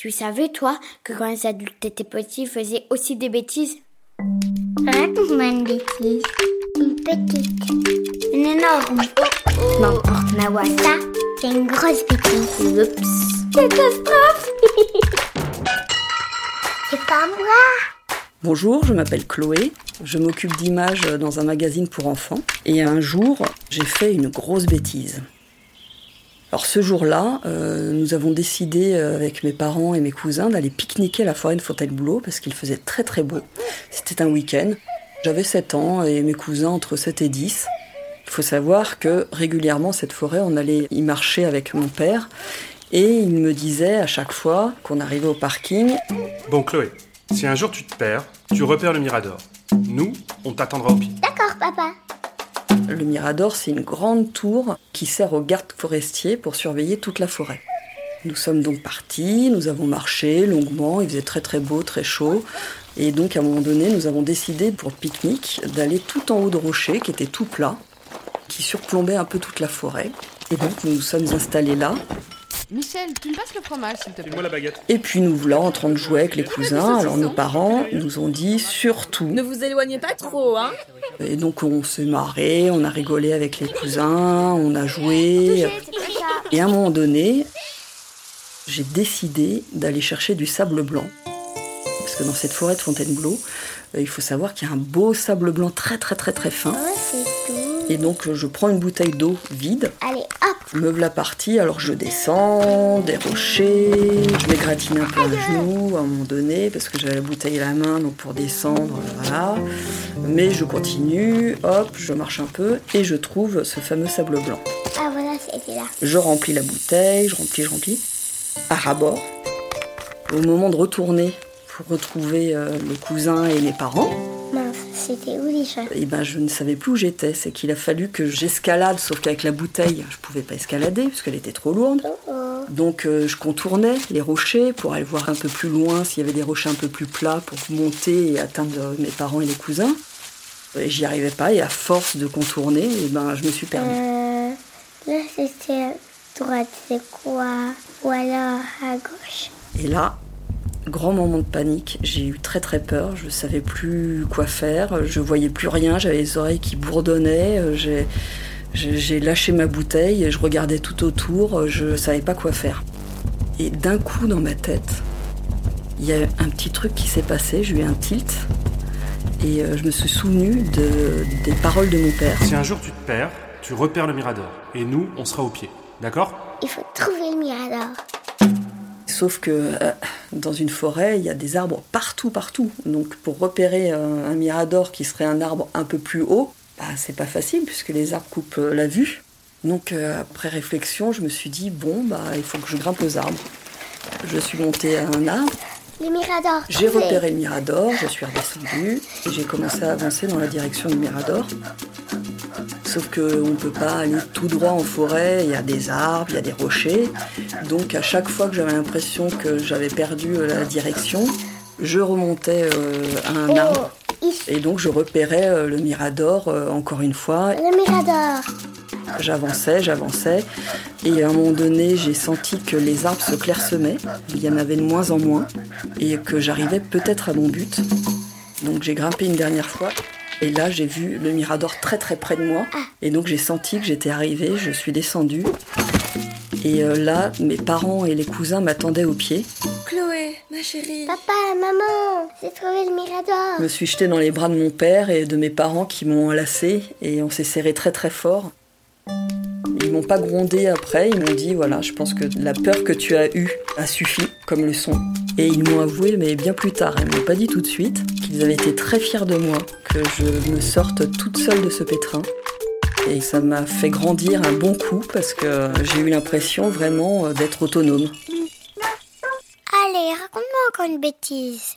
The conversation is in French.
Tu savais, toi, que quand les adultes étaient petits, ils faisaient aussi des bêtises? Raconte-moi une bêtise. Une petite. Une énorme. N'importe ma voix. Ça, c'est une grosse bêtise. Oups. Catastrophe C'est pas moi Bonjour, je m'appelle Chloé. Je m'occupe d'images dans un magazine pour enfants. Et un jour, j'ai fait une grosse bêtise. Alors ce jour-là, euh, nous avons décidé euh, avec mes parents et mes cousins d'aller pique-niquer à la forêt de Fontainebleau parce qu'il faisait très très beau. C'était un week-end. J'avais 7 ans et mes cousins entre 7 et 10. Il faut savoir que régulièrement, cette forêt, on allait y marcher avec mon père et il me disait à chaque fois qu'on arrivait au parking Bon, Chloé, si un jour tu te perds, tu repères le Mirador. Nous, on t'attendra au pied. D'accord, papa. Le Mirador, c'est une grande tour qui sert aux gardes forestiers pour surveiller toute la forêt. Nous sommes donc partis, nous avons marché longuement, il faisait très très beau, très chaud. Et donc à un moment donné, nous avons décidé pour le pique-nique d'aller tout en haut de rocher qui était tout plat, qui surplombait un peu toute la forêt. Et donc nous nous sommes installés là. Michel, tu me passes le fromage, s'il te plaît. Fais-moi la baguette. Et puis nous voilà en train de jouer avec les cousins. Alors nos parents nous ont dit surtout. Ne vous éloignez pas trop, hein Et donc on s'est marré, on a rigolé avec les cousins, on a joué. Et à un moment donné, j'ai décidé d'aller chercher du sable blanc. Que dans cette forêt de Fontainebleau, euh, il faut savoir qu'il y a un beau sable blanc très très très très fin. Et donc euh, je prends une bouteille d'eau vide, Allez, hop me voilà partie, alors je descends des rochers, je m'égratine un peu un genou à un moment donné parce que j'avais la bouteille à la main donc pour descendre, voilà. Mais je continue, hop, je marche un peu et je trouve ce fameux sable blanc. Ah, voilà, c'était là. Je remplis la bouteille, je remplis, je remplis. À rabord. Au moment de retourner pour retrouver euh, mes cousins et mes parents, Mince, c'était où déjà? Eh ben, je ne savais plus où j'étais. C'est qu'il a fallu que j'escalade, sauf qu'avec la bouteille, je pouvais pas escalader puisqu'elle était trop lourde. Oh, oh. Donc euh, je contournais les rochers pour aller voir un peu plus loin s'il y avait des rochers un peu plus plats pour monter et atteindre euh, mes parents et les cousins. Et J'y arrivais pas et à force de contourner, eh ben, je me suis perdue. Euh, là, c'était à droite, c'est quoi? Ou alors à gauche? Et là, grand moment de panique, j'ai eu très très peur, je savais plus quoi faire, je voyais plus rien, j'avais les oreilles qui bourdonnaient, euh, j'ai- lâché ma bouteille, et je regardais tout autour, je savais pas quoi faire. Et d'un coup dans ma tête, il y a un petit truc qui s'est passé, j'ai eu un tilt, et euh, je me suis souvenu de, des paroles de mon père. Si un jour tu te perds, tu repères le Mirador. Et nous, on sera au pied. D'accord? Il faut trouver le mirador. Sauf que euh, dans une forêt, il y a des arbres partout, partout. Donc pour repérer un mirador qui serait un arbre un peu plus haut, bah, c'est pas facile puisque les arbres coupent euh, la vue. Donc euh, après réflexion, je me suis dit bon bah il faut que je grimpe aux arbres. Je suis montée à un arbre, j'ai repéré le mirador, je suis redescendue et j'ai commencé à avancer dans la direction du mirador. Sauf qu'on ne peut pas aller tout droit en forêt, il y a des arbres, il y a des rochers. Donc à chaque fois que j'avais l'impression que j'avais perdu euh, la direction, je remontais euh, à un arbre. Et donc je repérais euh, le mirador euh, encore une fois. Le mirador. J'avançais, j'avançais. Et à un moment donné, j'ai senti que les arbres se clairsemaient. Il y en avait de moins en moins. Et que j'arrivais peut-être à mon but. Donc j'ai grimpé une dernière fois. Et là, j'ai vu le mirador très très près de moi. Et donc j'ai senti que j'étais arrivée. Je suis descendue. Et euh, là, mes parents et les cousins m'attendaient au pied. Chloé, ma chérie. Papa, maman, j'ai trouvé le mirador. Je me suis jetée dans les bras de mon père et de mes parents qui m'ont enlacée et on s'est serré très très fort. Ils m'ont pas grondé après, ils m'ont dit voilà, je pense que la peur que tu as eue a suffi comme leçon. Et ils m'ont avoué, mais bien plus tard, ils m'ont pas dit tout de suite, qu'ils avaient été très fiers de moi, que je me sorte toute seule de ce pétrin. Et ça m'a fait grandir un bon coup parce que j'ai eu l'impression vraiment euh, d'être autonome. Allez, raconte-moi encore une bêtise.